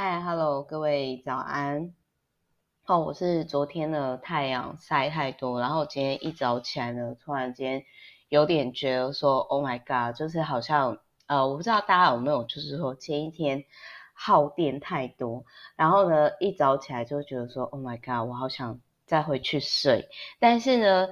嗨，Hello，各位早安。哦，我是昨天的太阳晒太多，然后今天一早起来呢，突然间有点觉得说，Oh my God，就是好像呃，我不知道大家有没有，就是说前一天耗电太多，然后呢一早起来就觉得说，Oh my God，我好想再回去睡，但是呢。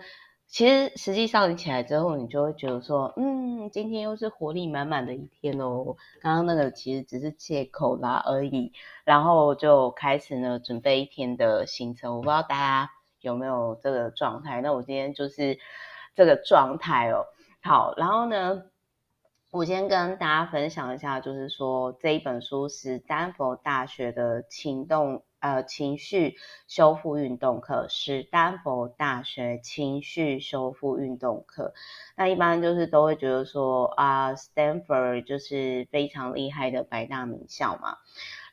其实，实际上你起来之后，你就会觉得说，嗯，今天又是活力满满的一天哦。刚刚那个其实只是借口啦而已，然后就开始呢准备一天的行程。我不知道大家有没有这个状态？那我今天就是这个状态哦。好，然后呢，我先跟大家分享一下，就是说这一本书是丹佛大学的情动。呃，情绪修复运动课，史丹佛大学情绪修复运动课。那一般就是都会觉得说啊，Stanford 就是非常厉害的百大名校嘛。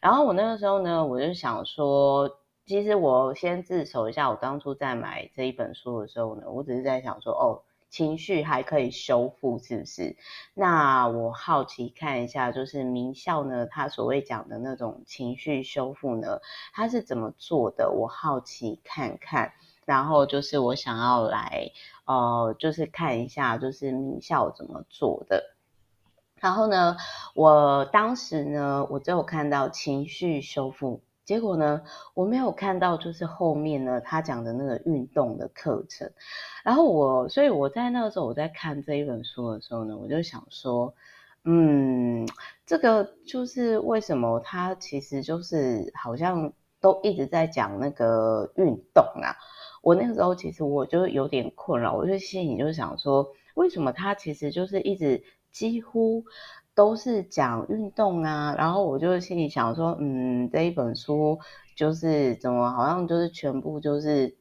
然后我那个时候呢，我就想说，其实我先自首一下，我当初在买这一本书的时候呢，我只是在想说，哦。情绪还可以修复，是不是？那我好奇看一下，就是名校呢，他所谓讲的那种情绪修复呢，他是怎么做的？我好奇看看，然后就是我想要来，呃，就是看一下，就是名校怎么做的。然后呢，我当时呢，我就有看到情绪修复。结果呢，我没有看到，就是后面呢，他讲的那个运动的课程。然后我，所以我在那个时候我在看这一本书的时候呢，我就想说，嗯，这个就是为什么他其实就是好像都一直在讲那个运动啊。我那个时候其实我就有点困扰，我就心里就想说，为什么他其实就是一直几乎。都是讲运动啊，然后我就心里想说，嗯，这一本书就是怎么好像就是全部就是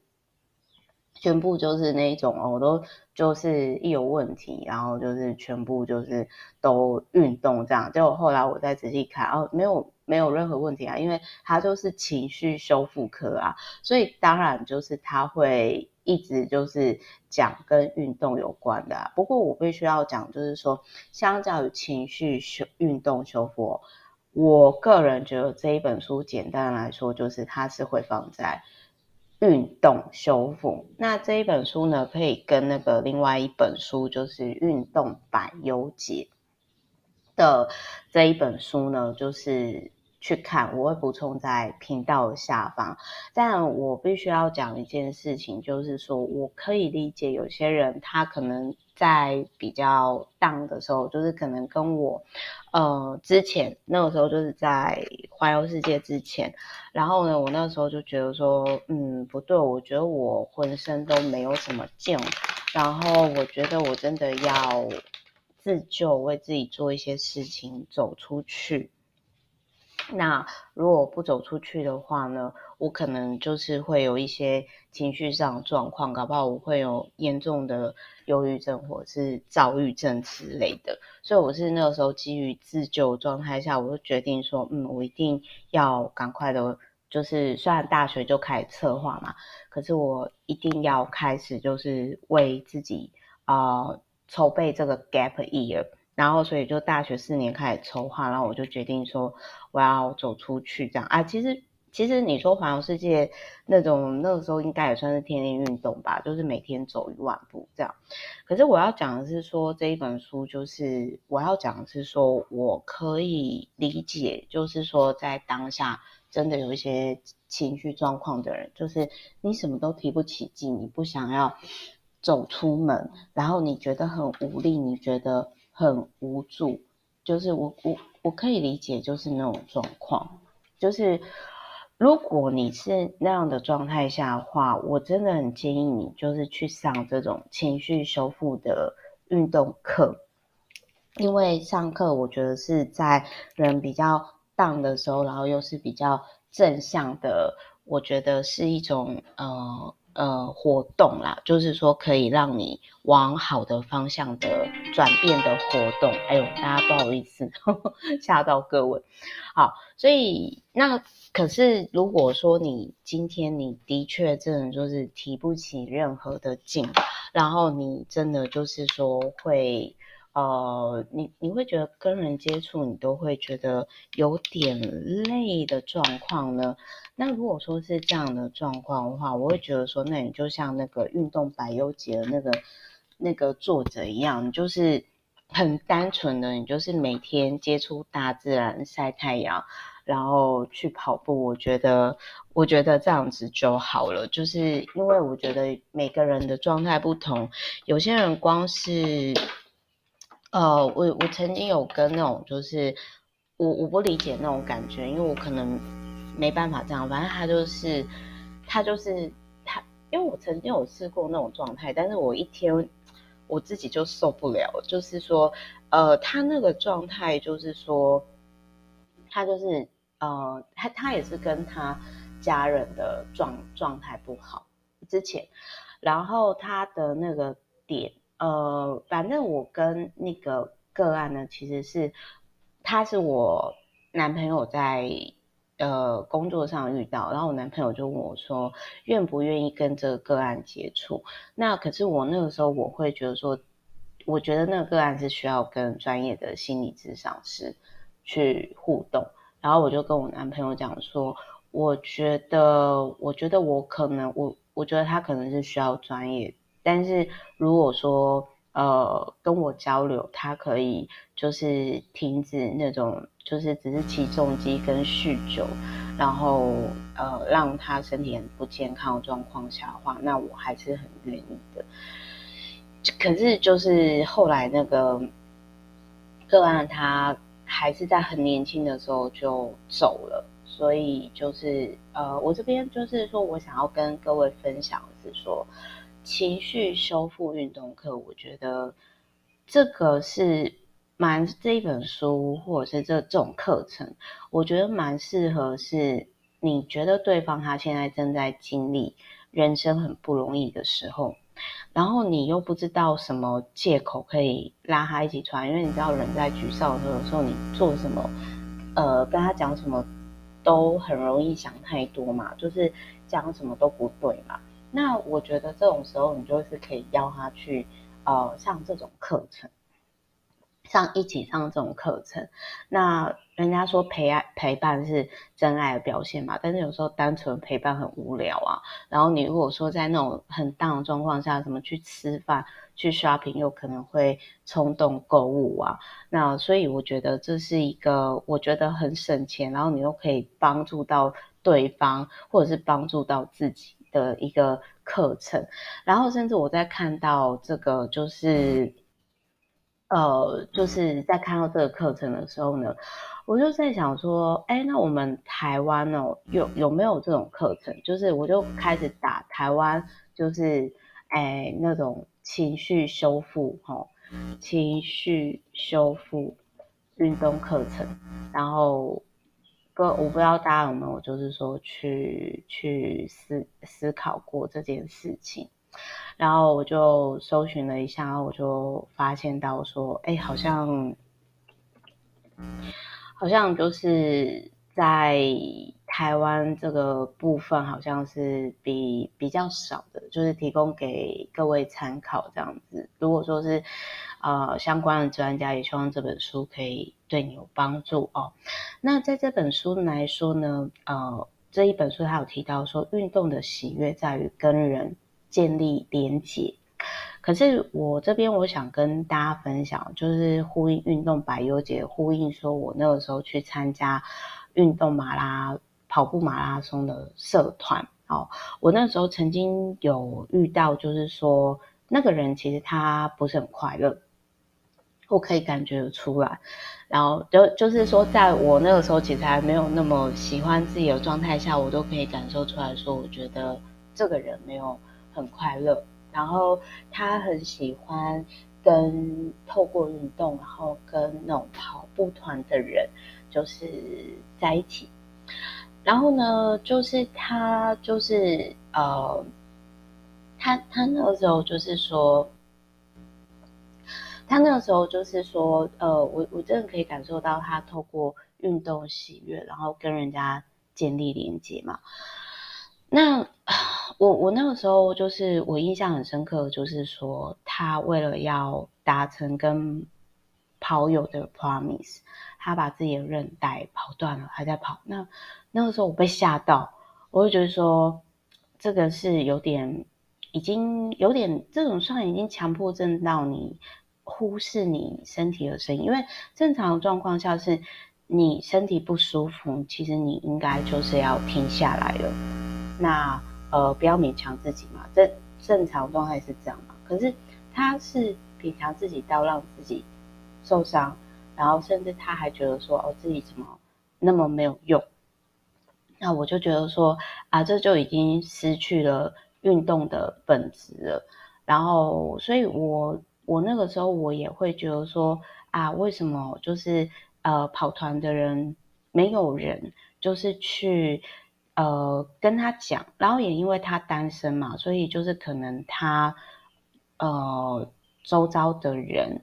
全部就是那一种哦，我都就是一有问题，然后就是全部就是都运动这样。结果后来我再仔细看，哦，没有没有任何问题啊，因为它就是情绪修复科啊，所以当然就是他会。一直就是讲跟运动有关的啊，不过我必须要讲，就是说，相较于情绪修运动修复，我个人觉得这一本书简单来说，就是它是会放在运动修复。那这一本书呢，可以跟那个另外一本书，就是《运动百忧解》的这一本书呢，就是。去看，我会补充在频道下方。但我必须要讲一件事情，就是说我可以理解有些人他可能在比较 down 的时候，就是可能跟我，呃，之前那个时候就是在环游世界之前，然后呢，我那时候就觉得说，嗯，不对，我觉得我浑身都没有什么劲，然后我觉得我真的要自救，为自己做一些事情，走出去。那如果不走出去的话呢，我可能就是会有一些情绪上的状况，搞不好我会有严重的忧郁症或者是躁郁症之类的。所以我是那个时候基于自救状态下，我就决定说，嗯，我一定要赶快的，就是虽然大学就开始策划嘛，可是我一定要开始就是为自己啊、筹备这个 gap year。然后，所以就大学四年开始筹划，然后我就决定说我要走出去这样啊。其实，其实你说环游世界那种那个时候应该也算是天天运动吧，就是每天走一万步这样。可是我要讲的是说这一本书，就是我要讲的是说我可以理解，就是说在当下真的有一些情绪状况的人，就是你什么都提不起劲，你不想要走出门，然后你觉得很无力，你觉得。很无助，就是我我我可以理解，就是那种状况，就是如果你是那样的状态下的话，我真的很建议你就是去上这种情绪修复的运动课，因为上课我觉得是在人比较 down 的时候，然后又是比较正向的，我觉得是一种呃。呃，活动啦，就是说可以让你往好的方向的转变的活动。哎呦，大家不好意思，呵呵，吓到各位。好，所以那可是如果说你今天你的确真的就是提不起任何的劲，然后你真的就是说会呃，你你会觉得跟人接触，你都会觉得有点累的状况呢？那如果说是这样的状况的话，我会觉得说，那你就像那个运动百优节的那个那个作者一样，你就是很单纯的，你就是每天接触大自然，晒太阳。然后去跑步，我觉得，我觉得这样子就好了。就是因为我觉得每个人的状态不同，有些人光是，呃，我我曾经有跟那种，就是我我不理解那种感觉，因为我可能没办法这样。反正他就是，他就是他，因为我曾经有试过那种状态，但是我一天我自己就受不了。就是说，呃，他那个状态就是说，他就是。呃，他他也是跟他家人的状状态不好之前，然后他的那个点，呃，反正我跟那个个案呢，其实是他是我男朋友在呃工作上遇到，然后我男朋友就问我说，愿不愿意跟这个个案接触？那可是我那个时候我会觉得说，我觉得那个个案是需要跟专业的心理咨商师去互动。然后我就跟我男朋友讲说，我觉得，我觉得我可能，我我觉得他可能是需要专业，但是如果说，呃，跟我交流，他可以就是停止那种，就是只是起重机跟酗酒，然后呃，让他身体很不健康的状况下的话，那我还是很愿意的。可是就是后来那个个案他。还是在很年轻的时候就走了，所以就是呃，我这边就是说我想要跟各位分享的是说，情绪修复运动课，我觉得这个是蛮这一本书或者是这这种课程，我觉得蛮适合是你觉得对方他现在正在经历人生很不容易的时候。然后你又不知道什么借口可以拉他一起出来，因为你知道人在沮丧的时候，有时候你做什么，呃，跟他讲什么都很容易想太多嘛，就是讲什么都不对嘛。那我觉得这种时候，你就是可以邀他去，呃，上这种课程。上一起上这种课程，那人家说陪爱陪伴是真爱的表现嘛，但是有时候单纯陪伴很无聊啊。然后你如果说在那种很 down 的状况下，什么去吃饭、去 shopping，又可能会冲动购物啊。那所以我觉得这是一个我觉得很省钱，然后你又可以帮助到对方或者是帮助到自己的一个课程。然后甚至我在看到这个就是。呃，就是在看到这个课程的时候呢，我就在想说，哎，那我们台湾哦，有有没有这种课程？就是我就开始打台湾，就是哎那种情绪修复哈、哦，情绪修复运动课程。然后不，我不知道大家有没有，就是说去去思思考过这件事情。然后我就搜寻了一下，我就发现到说，哎，好像，好像就是在台湾这个部分，好像是比比较少的，就是提供给各位参考这样子。如果说是呃相关的专家，也希望这本书可以对你有帮助哦。那在这本书来说呢，呃，这一本书它有提到说，运动的喜悦在于跟人。建立连结，可是我这边我想跟大家分享，就是呼应运动百忧解，呼应说我那个时候去参加运动马拉跑步马拉松的社团哦，我那时候曾经有遇到，就是说那个人其实他不是很快乐，我可以感觉得出来，然后就就是说，在我那个时候其实还没有那么喜欢自己的状态下，我都可以感受出来说，我觉得这个人没有。很快乐，然后他很喜欢跟透过运动，然后跟那种跑步团的人就是在一起。然后呢，就是他就是呃，他他那个时候就是说，他那个时候就是说，呃，我我真的可以感受到他透过运动喜悦，然后跟人家建立连接嘛。那我我那个时候就是我印象很深刻，就是说他为了要达成跟跑友的 Promise，他把自己的韧带跑断了，还在跑。那那个时候我被吓到，我就觉得说，这个是有点，已经有点这种算已经强迫症到你忽视你身体的声音，因为正常的状况下是你身体不舒服，其实你应该就是要停下来了。那呃，不要勉强自己嘛，正正常状态是这样嘛。可是他是勉强自己到让自己受伤，然后甚至他还觉得说，哦，自己怎么那么没有用？那我就觉得说，啊，这就已经失去了运动的本质了。然后，所以我我那个时候我也会觉得说，啊，为什么就是呃跑团的人没有人就是去呃跟他讲，然后也因为他单身嘛，所以就是可能他呃周遭的人。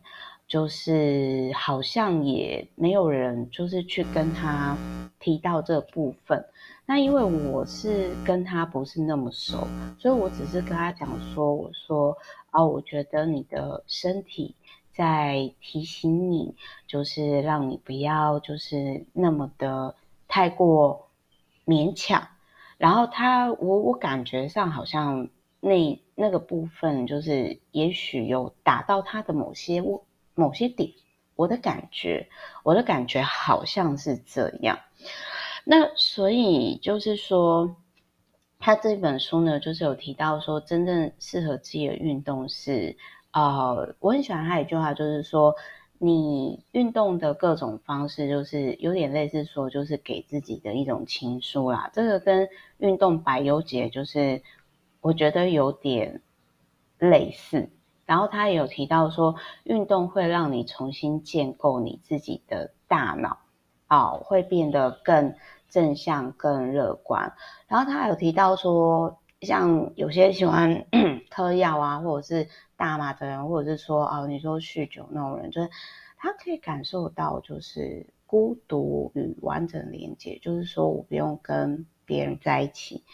就是好像也没有人就是去跟他提到这部分。那因为我是跟他不是那么熟，所以我只是跟他讲说，我说啊，我觉得你的身体在提醒你，就是让你不要就是那么的太过勉强。然后他，我我感觉上好像那那个部分就是也许有打到他的某些某些点，我的感觉，我的感觉好像是这样。那所以就是说，他这本书呢，就是有提到说，真正适合自己的运动是，呃，我很喜欢他一句话，就是说，你运动的各种方式，就是有点类似说，就是给自己的一种情书啦。这个跟运动百忧解，就是我觉得有点类似。然后他也有提到说，运动会让你重新建构你自己的大脑，哦，会变得更正向、更乐观。然后他有提到说，像有些喜欢 嗑药啊，或者是大麻的人，或者是说哦，你说酗酒那种人，就是他可以感受到就是孤独与完整连接，就是说我不用跟别人在一起，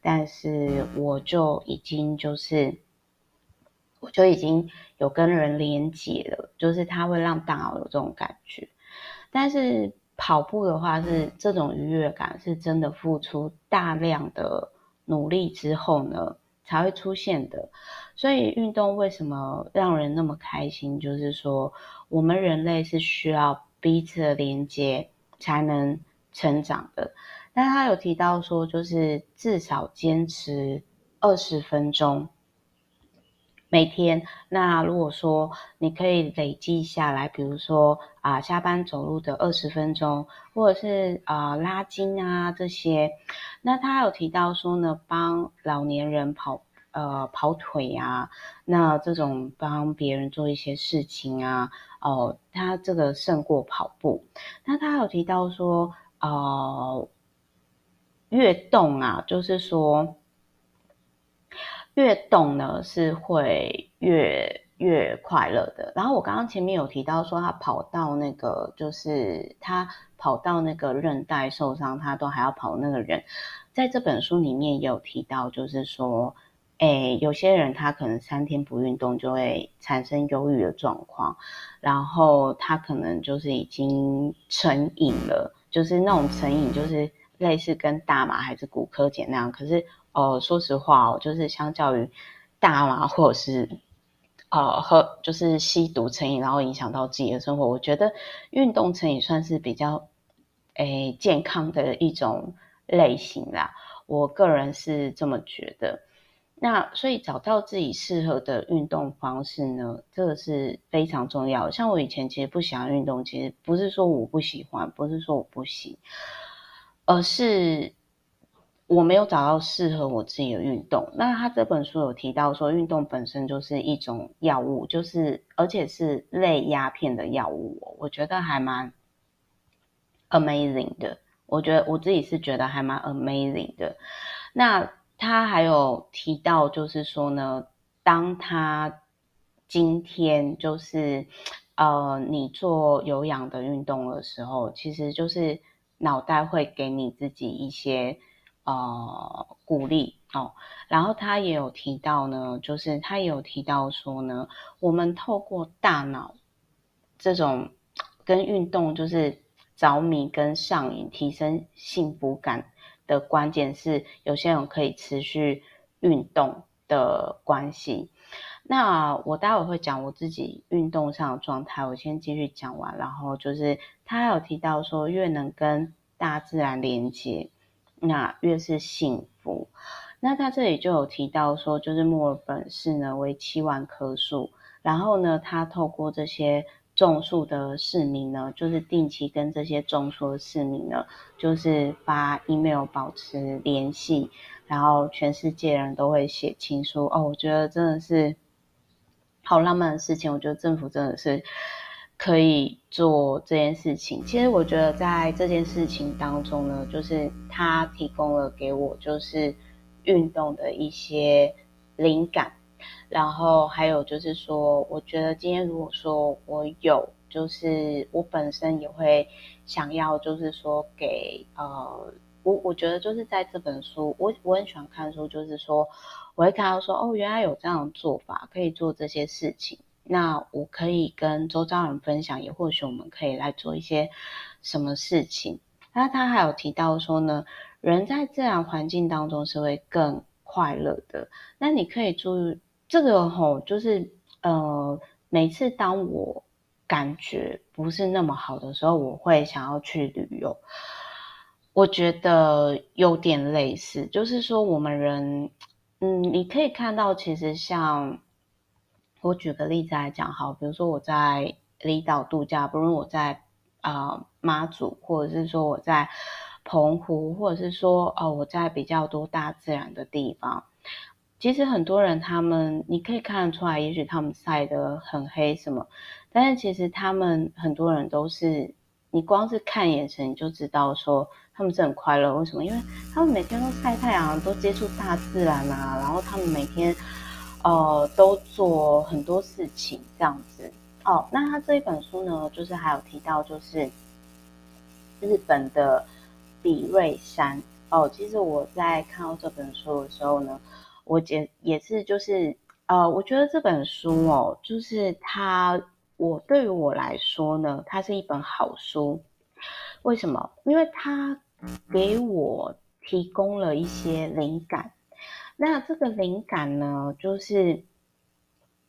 但是我就已经就是。我就已经有跟人连接了，就是它会让大脑有这种感觉。但是跑步的话，是这种愉悦感是真的付出大量的努力之后呢，才会出现的。所以运动为什么让人那么开心？就是说，我们人类是需要彼此的连接才能成长的。但他有提到说，就是至少坚持二十分钟。每天，那如果说你可以累积下来，比如说啊，下班走路的二十分钟，或者是啊拉筋啊这些，那他有提到说呢，帮老年人跑呃跑腿啊，那这种帮别人做一些事情啊，哦，他这个胜过跑步。那他有提到说，呃，越动啊，就是说。越动呢，是会越越快乐的。然后我刚刚前面有提到说，他跑到那个，就是他跑到那个韧带受伤，他都还要跑那个人，在这本书里面也有提到，就是说，诶，有些人他可能三天不运动就会产生忧郁的状况，然后他可能就是已经成瘾了，就是那种成瘾，就是类似跟大麻还是骨科碱那样，可是。呃，说实话哦，就是相较于大麻或者是呃喝，就是吸毒成瘾，然后影响到自己的生活，我觉得运动成瘾算是比较诶健康的一种类型啦。我个人是这么觉得。那所以找到自己适合的运动方式呢，这个是非常重要。像我以前其实不喜欢运动，其实不是说我不喜欢，不是说我不行，而是。我没有找到适合我自己的运动。那他这本书有提到说，运动本身就是一种药物，就是而且是类鸦片的药物。我觉得还蛮 amazing 的。我觉得我自己是觉得还蛮 amazing 的。那他还有提到，就是说呢，当他今天就是呃，你做有氧的运动的时候，其实就是脑袋会给你自己一些。呃，鼓励哦，然后他也有提到呢，就是他也有提到说呢，我们透过大脑这种跟运动就是着迷跟上瘾，提升幸福感的关键是有些人可以持续运动的关系。那我待会会讲我自己运动上的状态，我先继续讲完。然后就是他有提到说，越能跟大自然连接，那越是幸福。那他这里就有提到说，就是墨尔本市呢为七万棵树，然后呢，他透过这些种树的市民呢，就是定期跟这些种树的市民呢，就是发 email 保持联系，然后全世界人都会写情书哦，我觉得真的是。好浪漫的事情，我觉得政府真的是可以做这件事情。其实我觉得在这件事情当中呢，就是他提供了给我就是运动的一些灵感，然后还有就是说，我觉得今天如果说我有，就是我本身也会想要，就是说给呃，我我觉得就是在这本书，我我很喜欢看书，就是说。我会看到说，哦，原来有这样的做法，可以做这些事情。那我可以跟周遭人分享，也或许我们可以来做一些什么事情。那他还有提到说呢，人在自然环境当中是会更快乐的。那你可以注意这个吼，就是呃，每次当我感觉不是那么好的时候，我会想要去旅游。我觉得有点类似，就是说我们人。嗯，你可以看到，其实像我举个例子来讲，好，比如说我在离岛度假，不论我在啊妈祖，或者是说我在澎湖，或者是说哦我在比较多大自然的地方，其实很多人他们你可以看得出来，也许他们晒得很黑什么，但是其实他们很多人都是，你光是看眼神你就知道说。他们是很快乐，为什么？因为他们每天都晒太阳，都接触大自然啊，然后他们每天，呃，都做很多事情这样子。哦，那他这一本书呢，就是还有提到，就是日本的比瑞山。哦，其实我在看到这本书的时候呢，我也也是就是，呃，我觉得这本书哦，就是它，我对于我来说呢，它是一本好书。为什么？因为它。给我提供了一些灵感。那这个灵感呢，就是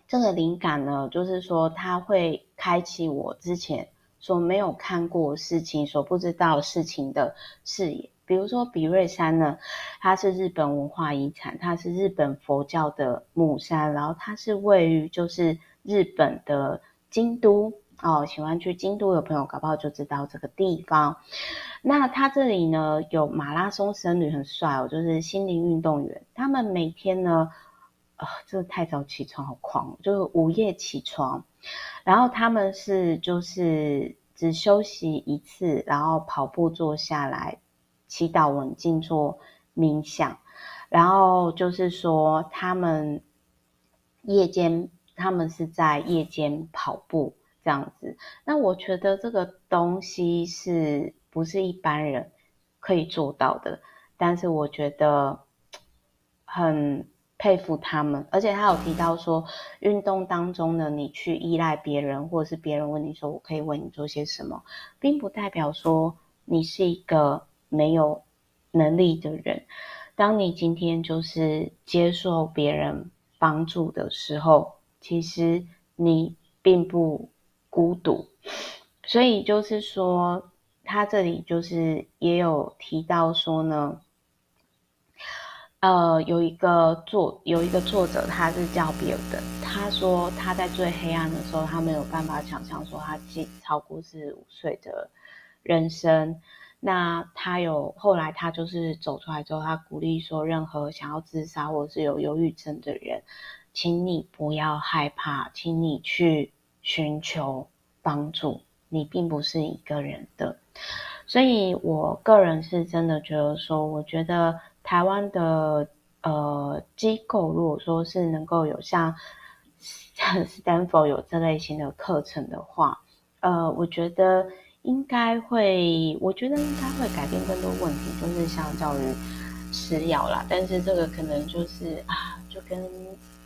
这个灵感呢，就是说它会开启我之前所没有看过事情、所不知道事情的视野。比如说比瑞山呢，它是日本文化遗产，它是日本佛教的母山，然后它是位于就是日本的京都。哦，喜欢去京都的朋友，搞不好就知道这个地方。那他这里呢，有马拉松僧侣很帅哦，就是心灵运动员。他们每天呢，啊、这太早起床好狂，就是午夜起床，然后他们是就是只休息一次，然后跑步坐下来，祈祷稳静做冥想，然后就是说他们夜间，他们是在夜间跑步。这样子，那我觉得这个东西是不是一般人可以做到的？但是我觉得很佩服他们，而且他有提到说，运动当中呢，你去依赖别人，或者是别人问你说我可以为你做些什么，并不代表说你是一个没有能力的人。当你今天就是接受别人帮助的时候，其实你并不。孤独，所以就是说，他这里就是也有提到说呢，呃，有一个作有一个作者，他是叫比尔的，他说他在最黑暗的时候，他没有办法想象说他超超过四十五岁的人生。那他有后来他就是走出来之后，他鼓励说，任何想要自杀或者是有忧郁症的人，请你不要害怕，请你去。寻求帮助，你并不是一个人的，所以我个人是真的觉得说，我觉得台湾的呃机构，如果说是能够有像 Stanford 有这类型的课程的话，呃，我觉得应该会，我觉得应该会改变更多问题，就是相较于吃药啦，但是这个可能就是啊，就跟。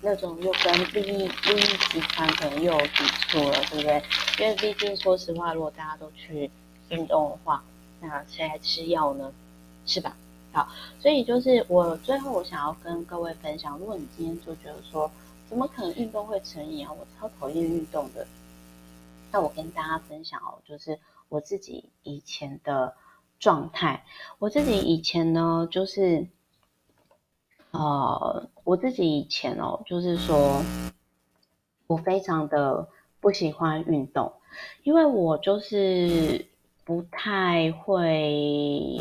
那种又跟利益利益集团可能又有抵触了，对不对？因为毕竟说实话，如果大家都去运动的话，那谁来吃药呢？是吧？好，所以就是我最后我想要跟各位分享，如果你今天就觉得说，怎么可能运动会成瘾啊？我超讨厌运动的。那我跟大家分享哦，就是我自己以前的状态。我自己以前呢，就是，呃，我自己以前哦，就是说，我非常的不喜欢运动，因为我就是不太会，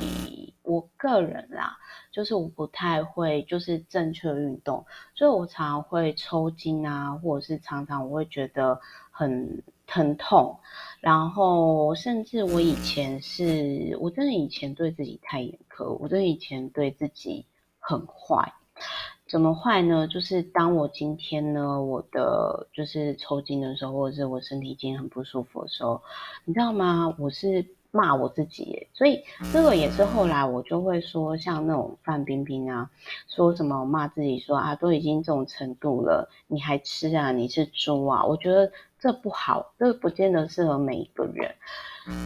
我个人啦，就是我不太会，就是正确运动，所以我常常会抽筋啊，或者是常常我会觉得很。疼痛，然后甚至我以前是，我真的以前对自己太严苛，我真的以前对自己很坏。怎么坏呢？就是当我今天呢，我的就是抽筋的时候，或者是我身体今天很不舒服的时候，你知道吗？我是。骂我自己耶，所以这个也是后来我就会说，像那种范冰冰啊，说什么骂自己说啊，都已经这种程度了，你还吃啊？你是猪啊？我觉得这不好，这不见得适合每一个人。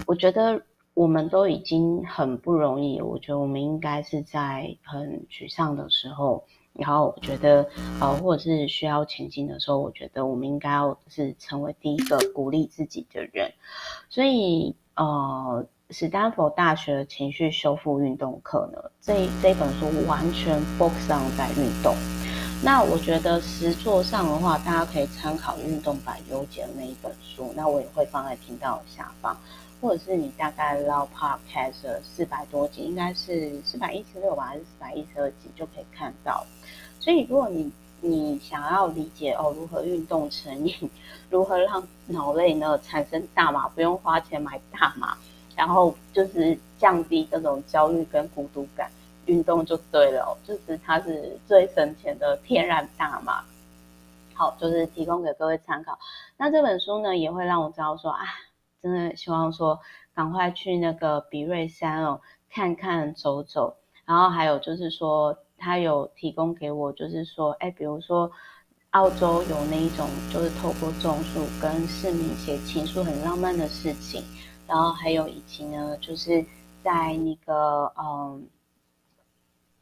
我觉得我们都已经很不容易，我觉得我们应该是在很沮丧的时候，然后我觉得呃，或者是需要前进的时候，我觉得我们应该要是成为第一个鼓励自己的人，所以。呃，史丹佛大学情绪修复运动课呢，这这本书完全 focus on 在运动。那我觉得实作上的话，大家可以参考《运动版优解》那一本书，那我也会放在频道下方，或者是你大概捞 podcast 四百多集，应该是四百一十六吧，还是四百一十二集就可以看到。所以如果你你想要理解哦，如何运动成瘾，如何让脑内呢产生大麻，不用花钱买大麻，然后就是降低这种焦虑跟孤独感，运动就对了哦，就是它是最省钱的天然大麻。好，就是提供给各位参考。那这本书呢，也会让我知道说啊，真的希望说赶快去那个比瑞山哦，看看走走，然后还有就是说。他有提供给我，就是说，哎，比如说，澳洲有那一种，就是透过种树跟市民写情书，很浪漫的事情。然后还有以及呢，就是在那个，嗯，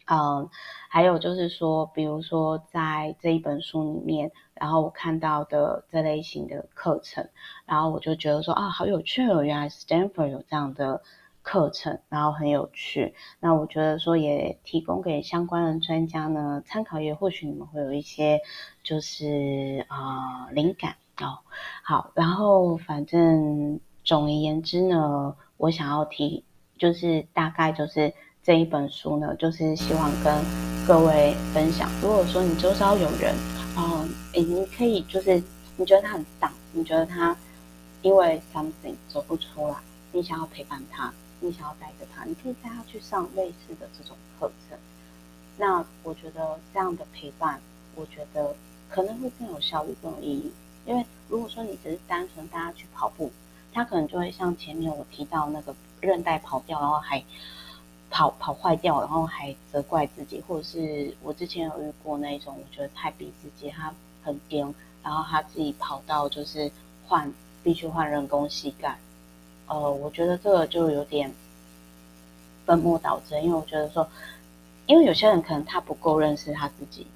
嗯，还有就是说，比如说在这一本书里面，然后我看到的这类型的课程，然后我就觉得说，啊，好有趣哦，原来 Stanford 有这样的。课程，然后很有趣。那我觉得说也提供给相关的专家呢参考，也或许你们会有一些就是啊、呃、灵感哦。好，然后反正总而言之呢，我想要提就是大概就是这一本书呢，就是希望跟各位分享。如果说你周遭有人，嗯，你可以就是你觉得他很丧，你觉得他因为 something 走不出来，你想要陪伴他。你想要带着他，你可以带他去上类似的这种课程。那我觉得这样的陪伴，我觉得可能会更有效率、更有意义。因为如果说你只是单纯带他去跑步，他可能就会像前面我提到那个韧带跑掉，然后还跑跑坏掉，然后还责怪自己，或者是我之前有遇过那一种，我觉得太逼自己，他很颠，然后他自己跑到就是换必须换人工膝盖。呃，我觉得这个就有点本末倒置，因为我觉得说，因为有些人可能他不够认识他自己，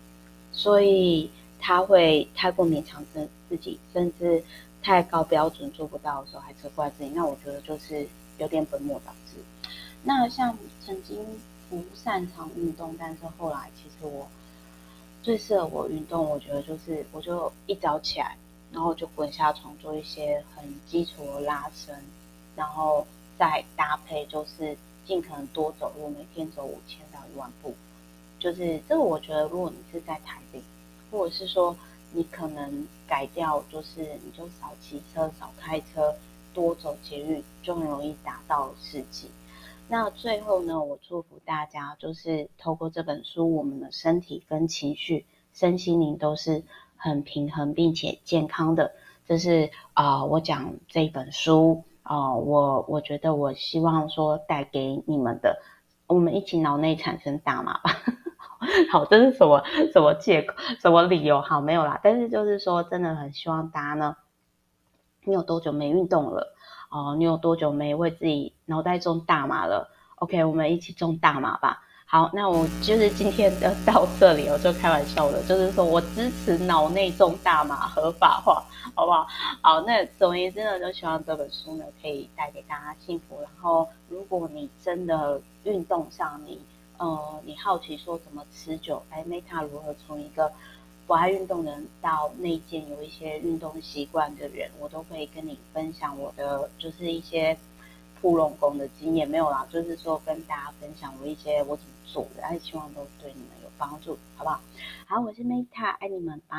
所以他会太过勉强自自己，甚至太高标准做不到的时候还责怪自己。那我觉得就是有点本末倒置。那像曾经不擅长运动，但是后来其实我最适合我运动，我觉得就是我就一早起来，然后就滚下床做一些很基础的拉伸。然后再搭配，就是尽可能多走路，每天走五千到一万步。就是这个，我觉得如果你是在台北，或者是说你可能改掉，就是你就少骑车、少开车，多走捷运，就很容易达到事情。那最后呢，我祝福大家，就是透过这本书，我们的身体跟情绪、身心灵都是很平衡并且健康的。这是啊、我讲这本书。啊，我我觉得我希望说带给你们的，我们一起脑内产生大麻吧。好，这是什么什么借口，什么理由？好，没有啦。但是就是说，真的很希望大家呢，你有多久没运动了？哦，你有多久没为自己脑袋种大麻了？OK，我们一起种大麻吧。好，那我就是今天的 到这里，我就开玩笑的，就是说我支持脑内种大麻合法化，好不好？好，那总而言之呢，就希望这本书呢可以带给大家幸福。然后，如果你真的运动上你呃你好奇说怎么持久，哎，Meta 如何从一个不爱运动的人到内建有一些运动习惯的人，我都会跟你分享我的就是一些。普隆功的经验没有啦，就是说跟大家分享我一些我怎么做的，然后希望都对你们有帮助，好不好？好，我是 Meta，爱你们，拜。